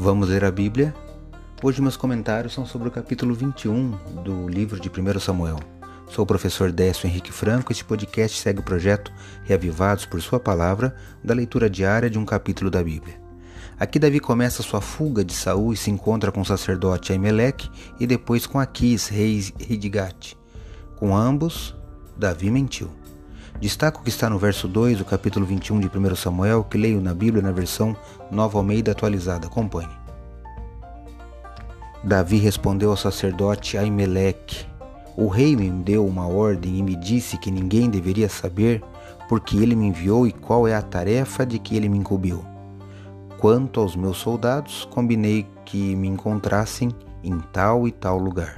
Vamos ler a Bíblia? Hoje meus comentários são sobre o capítulo 21 do livro de 1 Samuel. Sou o professor Décio Henrique Franco e este podcast segue o projeto Reavivados por Sua Palavra, da leitura diária de um capítulo da Bíblia. Aqui Davi começa sua fuga de Saul e se encontra com o sacerdote Aimeleque e depois com Aquis, rei, de Gate. Com ambos, Davi mentiu. Destaco que está no verso 2 do capítulo 21 de 1 Samuel, que leio na Bíblia na versão Nova Almeida atualizada. Acompanhe. Davi respondeu ao sacerdote Aimeleque: O rei me deu uma ordem e me disse que ninguém deveria saber porque ele me enviou e qual é a tarefa de que ele me incumbiu. Quanto aos meus soldados, combinei que me encontrassem em tal e tal lugar.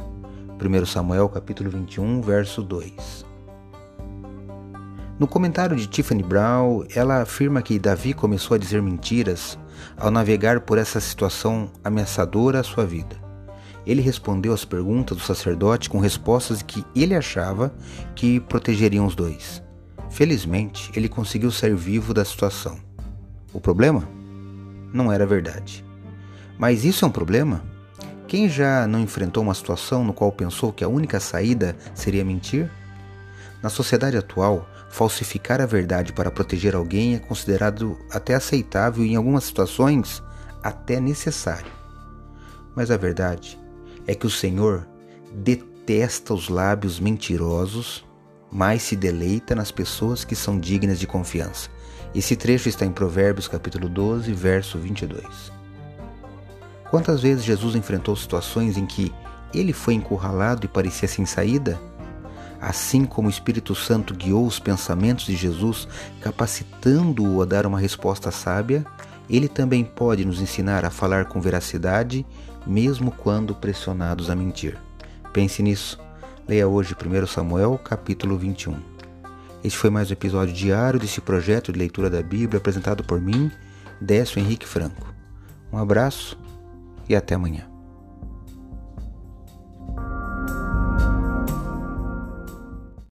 1 Samuel capítulo 21, verso 2. No comentário de Tiffany Brown, ela afirma que Davi começou a dizer mentiras ao navegar por essa situação ameaçadora à sua vida. Ele respondeu às perguntas do sacerdote com respostas que ele achava que protegeriam os dois. Felizmente, ele conseguiu sair vivo da situação. O problema? Não era verdade. Mas isso é um problema? Quem já não enfrentou uma situação no qual pensou que a única saída seria mentir? Na sociedade atual, falsificar a verdade para proteger alguém é considerado até aceitável e, em algumas situações, até necessário. Mas a verdade é que o Senhor detesta os lábios mentirosos, mas se deleita nas pessoas que são dignas de confiança. Esse trecho está em Provérbios capítulo 12, verso 22. Quantas vezes Jesus enfrentou situações em que ele foi encurralado e parecia sem saída? Assim como o Espírito Santo guiou os pensamentos de Jesus, capacitando-o a dar uma resposta sábia, ele também pode nos ensinar a falar com veracidade, mesmo quando pressionados a mentir. Pense nisso. Leia hoje 1 Samuel, capítulo 21. Este foi mais um episódio diário desse projeto de leitura da Bíblia apresentado por mim, Décio Henrique Franco. Um abraço e até amanhã.